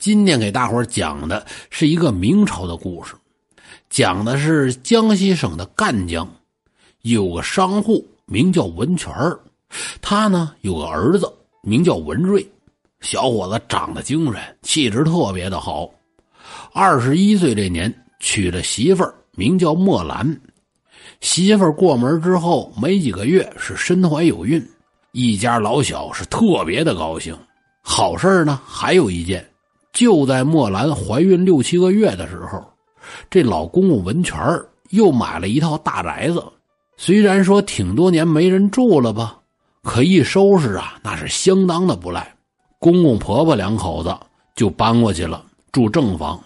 今天给大伙讲的是一个明朝的故事，讲的是江西省的赣江，有个商户名叫文全他呢有个儿子名叫文瑞，小伙子长得精神，气质特别的好。二十一岁这年娶了媳妇儿，名叫墨兰。媳妇儿过门之后没几个月是身怀有孕，一家老小是特别的高兴。好事呢还有一件。就在墨兰怀孕六七个月的时候，这老公公文全又买了一套大宅子。虽然说挺多年没人住了吧，可一收拾啊，那是相当的不赖。公公婆婆两口子就搬过去了，住正房。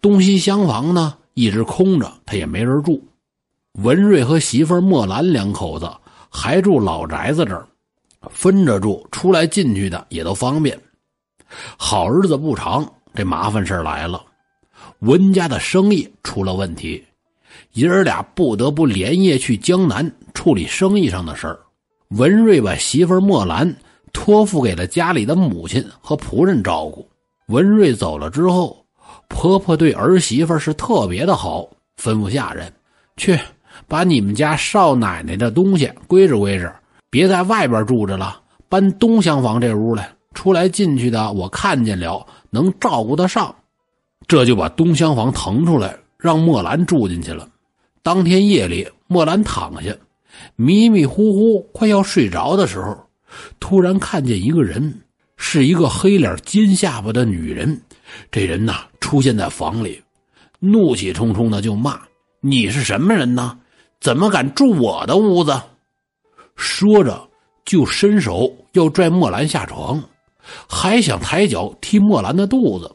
东西厢房呢一直空着，他也没人住。文瑞和媳妇墨兰两口子还住老宅子这儿，分着住，出来进去的也都方便。好日子不长，这麻烦事来了。文家的生意出了问题，爷儿俩不得不连夜去江南处理生意上的事儿。文瑞把媳妇墨兰托付给了家里的母亲和仆人照顾。文瑞走了之后，婆婆对儿媳妇是特别的好，吩咐下人去把你们家少奶奶的东西归置归置，别在外边住着了，搬东厢房这屋来。出来进去的，我看见了，能照顾得上，这就把东厢房腾出来，让墨兰住进去了。当天夜里，墨兰躺下，迷迷糊糊快要睡着的时候，突然看见一个人，是一个黑脸尖下巴的女人。这人呐，出现在房里，怒气冲冲的就骂：“你是什么人呢？怎么敢住我的屋子？”说着，就伸手要拽墨兰下床。还想抬脚踢墨兰的肚子，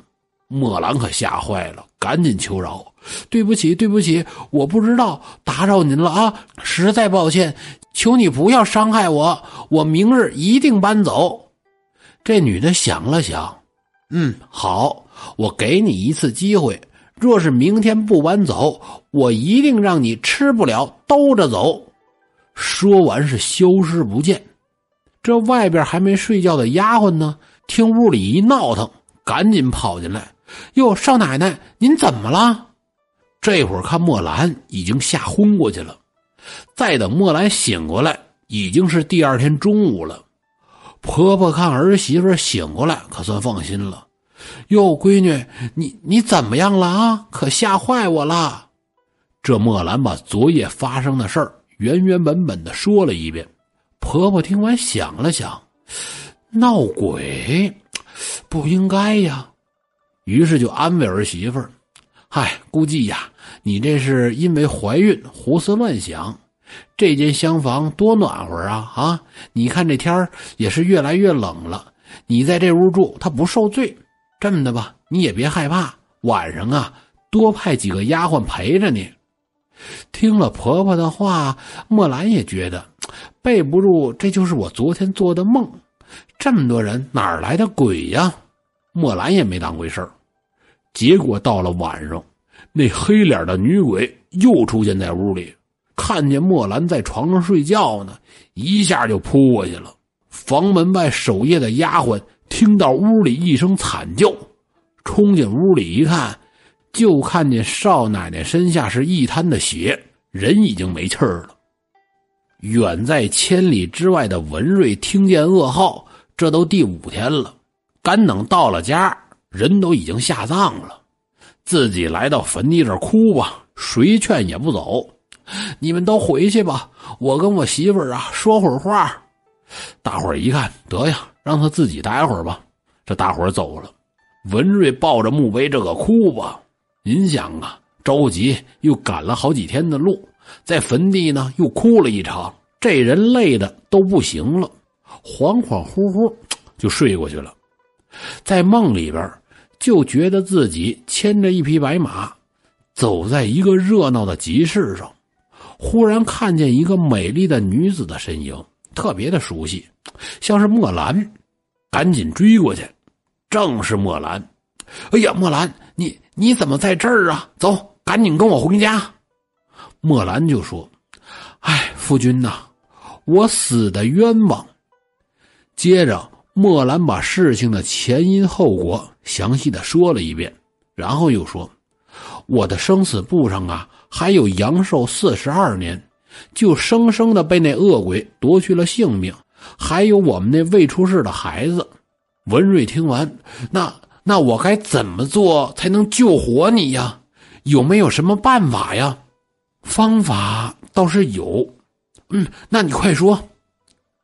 墨兰可吓坏了，赶紧求饶：“对不起，对不起，我不知道打扰您了啊，实在抱歉，求你不要伤害我，我明日一定搬走。”这女的想了想，嗯，好，我给你一次机会，若是明天不搬走，我一定让你吃不了兜着走。说完是消失不见。这外边还没睡觉的丫鬟呢，听屋里一闹腾，赶紧跑进来。哟，少奶奶，您怎么了？这会儿看墨兰已经吓昏过去了。再等墨兰醒过来，已经是第二天中午了。婆婆看儿媳妇醒过来，可算放心了。哟，闺女，你你怎么样了啊？可吓坏我了。这墨兰把昨夜发生的事儿原原本本的说了一遍。婆婆听完想了想，闹鬼不应该呀，于是就安慰儿媳妇儿：“嗨，估计呀，你这是因为怀孕胡思乱想。这间厢房多暖和啊啊！你看这天也是越来越冷了，你在这屋住，他不受罪。这么的吧，你也别害怕，晚上啊，多派几个丫鬟陪着你。”听了婆婆的话，墨兰也觉得。背不住，这就是我昨天做的梦。这么多人，哪来的鬼呀？墨兰也没当回事儿。结果到了晚上，那黑脸的女鬼又出现在屋里，看见墨兰在床上睡觉呢，一下就扑过去了。房门外守夜的丫鬟听到屋里一声惨叫，冲进屋里一看，就看见少奶奶身下是一滩的血，人已经没气儿了。远在千里之外的文瑞听见噩耗，这都第五天了，干等到了家，人都已经下葬了，自己来到坟地这哭吧，谁劝也不走。你们都回去吧，我跟我媳妇儿啊说会儿话。大伙儿一看，得呀，让他自己待会儿吧。这大伙儿走了，文瑞抱着墓碑这个哭吧。您想啊，着急又赶了好几天的路。在坟地呢，又哭了一场，这人累的都不行了，恍恍惚惚就睡过去了。在梦里边，就觉得自己牵着一匹白马，走在一个热闹的集市上，忽然看见一个美丽的女子的身影，特别的熟悉，像是墨兰，赶紧追过去，正是墨兰。哎呀，墨兰，你你怎么在这儿啊？走，赶紧跟我回家。墨兰就说：“哎，夫君呐，我死的冤枉。”接着，墨兰把事情的前因后果详细的说了一遍，然后又说：“我的生死簿上啊，还有阳寿四十二年，就生生的被那恶鬼夺去了性命，还有我们那未出世的孩子。”文瑞听完，那那我该怎么做才能救活你呀？有没有什么办法呀？方法倒是有，嗯，那你快说。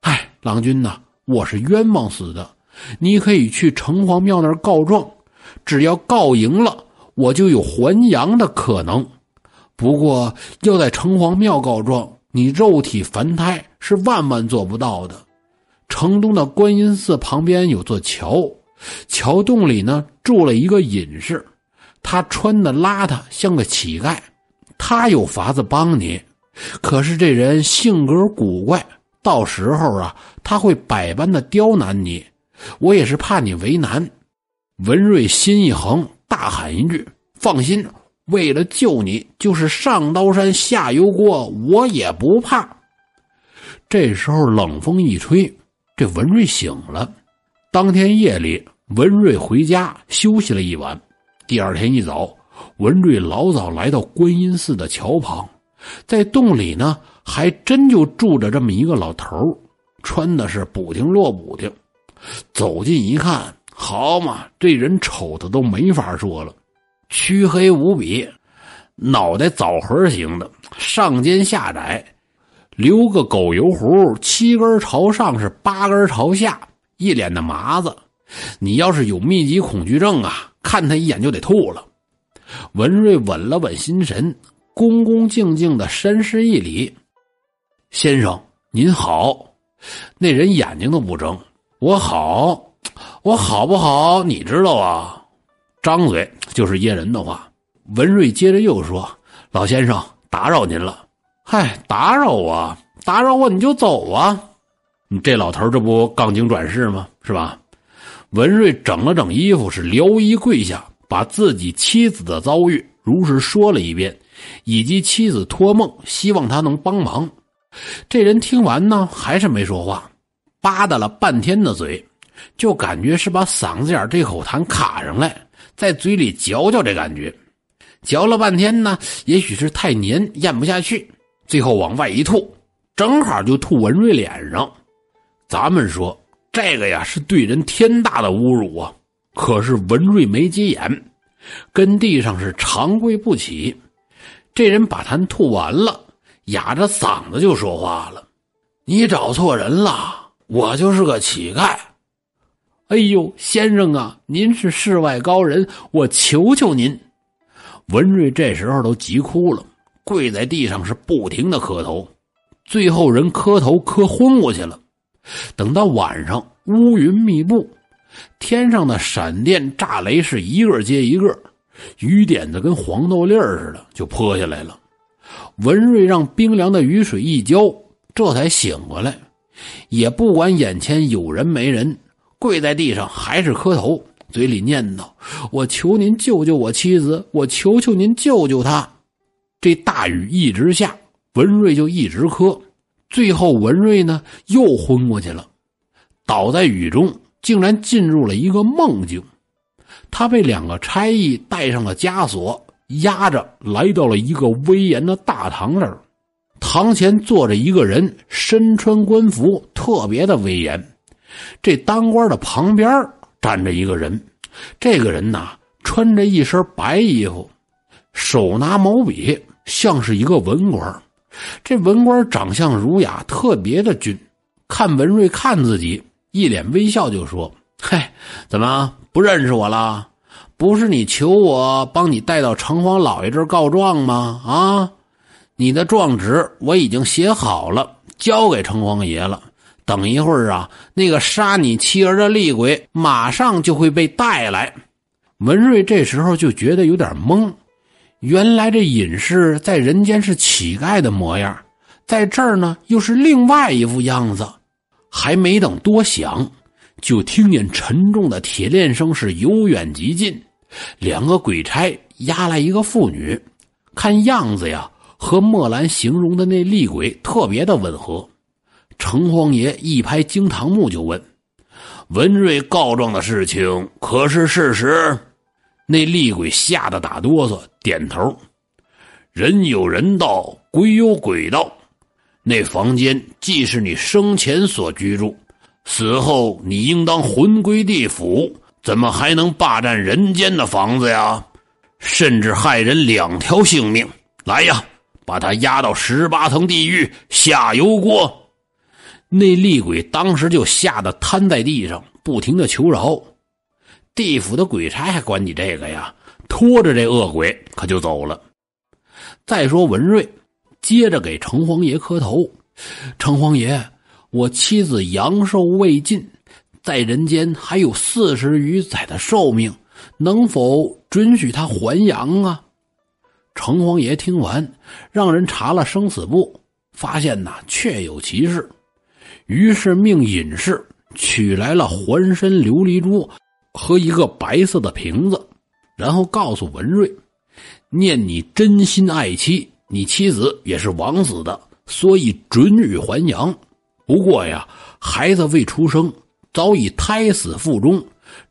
哎，郎君呐。我是冤枉死的，你可以去城隍庙那儿告状，只要告赢了，我就有还阳的可能。不过要在城隍庙告状，你肉体凡胎是万万做不到的。城东的观音寺旁边有座桥，桥洞里呢住了一个隐士，他穿的邋遢，像个乞丐。他有法子帮你，可是这人性格古怪。到时候啊，他会百般的刁难你，我也是怕你为难。文瑞心一横，大喊一句：“放心，为了救你，就是上刀山下油锅，我也不怕。”这时候冷风一吹，这文瑞醒了。当天夜里，文瑞回家休息了一晚。第二天一早，文瑞老早来到观音寺的桥旁，在洞里呢。还真就住着这么一个老头穿的是补丁落补丁。走近一看，好嘛，这人丑的都没法说了，黢黑无比，脑袋枣核型的，上尖下窄，留个狗油胡，七根朝上是八根朝下，一脸的麻子。你要是有密集恐惧症啊，看他一眼就得吐了。文瑞稳了稳心神，恭恭敬敬的深施一礼。先生您好，那人眼睛都不睁。我好，我好不好？你知道啊？张嘴就是噎人的话。文瑞接着又说：“老先生，打扰您了。嗨，打扰我，打扰我你就走啊！你这老头这不杠精转世吗？是吧？”文瑞整了整衣服，是撩衣跪下，把自己妻子的遭遇如实说了一遍，以及妻子托梦希望他能帮忙。这人听完呢，还是没说话，吧嗒了半天的嘴，就感觉是把嗓子眼这口痰卡上来，在嘴里嚼嚼，这感觉，嚼了半天呢，也许是太黏，咽不下去，最后往外一吐，正好就吐文瑞脸上。咱们说这个呀，是对人天大的侮辱啊！可是文瑞没急眼，跟地上是长跪不起。这人把痰吐完了。哑着嗓子就说话了：“你找错人了，我就是个乞丐。哎呦，先生啊，您是世外高人，我求求您。”文瑞这时候都急哭了，跪在地上是不停的磕头，最后人磕头磕昏过去了。等到晚上，乌云密布，天上的闪电炸雷是一个接一个，雨点子跟黄豆粒儿似的就泼下来了。文瑞让冰凉的雨水一浇，这才醒过来，也不管眼前有人没人，跪在地上还是磕头，嘴里念叨：“我求您救救我妻子，我求求您救救她。”这大雨一直下，文瑞就一直磕，最后文瑞呢又昏过去了，倒在雨中，竟然进入了一个梦境。他被两个差役带上了枷锁。压着来到了一个威严的大堂那儿，堂前坐着一个人，身穿官服，特别的威严。这当官的旁边站着一个人，这个人呐穿着一身白衣服，手拿毛笔，像是一个文官。这文官长相儒雅，特别的俊。看文瑞看自己，一脸微笑，就说：“嗨，怎么不认识我了？”不是你求我帮你带到城隍老爷这儿告状吗？啊，你的状纸我已经写好了，交给城隍爷了。等一会儿啊，那个杀你妻儿的厉鬼马上就会被带来。文瑞这时候就觉得有点懵，原来这隐士在人间是乞丐的模样，在这儿呢又是另外一副样子。还没等多想，就听见沉重的铁链声是由远及近。两个鬼差押来一个妇女，看样子呀，和墨兰形容的那厉鬼特别的吻合。城隍爷一拍惊堂木，就问：“文瑞告状的事情可是事实？那厉鬼吓得打哆嗦，点头。人有人道，鬼有鬼道。那房间既是你生前所居住，死后你应当魂归地府，怎么还能霸占人间的房子呀？甚至害人两条性命！来呀，把他押到十八层地狱下油锅！那厉鬼当时就吓得瘫在地上，不停的求饶。地府的鬼差还管你这个呀？拖着这恶鬼可就走了。再说文瑞，接着给城隍爷磕头：“城隍爷，我妻子阳寿未尽，在人间还有四十余载的寿命，能否准许她还阳啊？”城隍爷听完，让人查了生死簿，发现呐确有其事。于是命隐士取来了环身琉璃珠和一个白色的瓶子，然后告诉文瑞：“念你真心爱妻，你妻子也是枉死的，所以准予还阳。不过呀，孩子未出生，早已胎死腹中，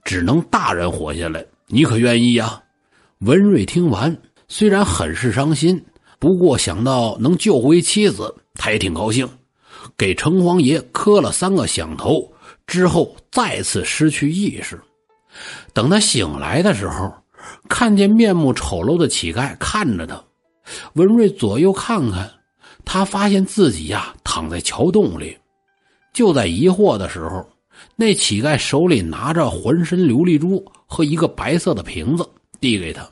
只能大人活下来。你可愿意呀？”文瑞听完，虽然很是伤心，不过想到能救回妻子，他也挺高兴。给城隍爷磕了三个响头之后，再次失去意识。等他醒来的时候，看见面目丑陋的乞丐看着他。文瑞左右看看，他发现自己呀躺在桥洞里。就在疑惑的时候，那乞丐手里拿着浑身琉璃珠和一个白色的瓶子，递给他：“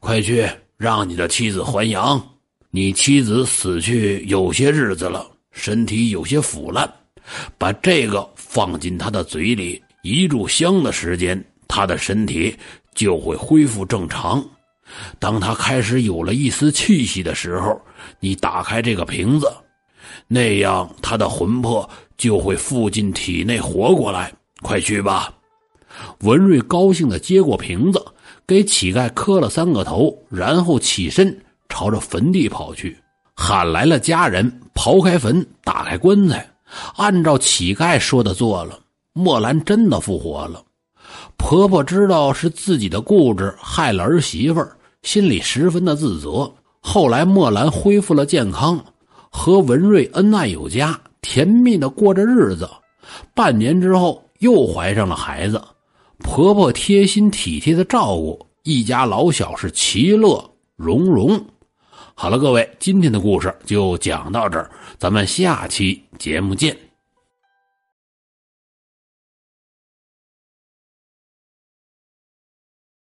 快去让你的妻子还阳。你妻子死去有些日子了。”身体有些腐烂，把这个放进他的嘴里，一炷香的时间，他的身体就会恢复正常。当他开始有了一丝气息的时候，你打开这个瓶子，那样他的魂魄就会附进体内活过来。快去吧！文瑞高兴地接过瓶子，给乞丐磕了三个头，然后起身朝着坟地跑去。喊来了家人，刨开坟，打开棺材，按照乞丐说的做了。墨兰真的复活了。婆婆知道是自己的固执害了儿媳妇心里十分的自责。后来墨兰恢复了健康，和文瑞恩爱有加，甜蜜的过着日子。半年之后，又怀上了孩子。婆婆贴心体贴的照顾，一家老小是其乐融融。好了，各位，今天的故事就讲到这儿，咱们下期节目见。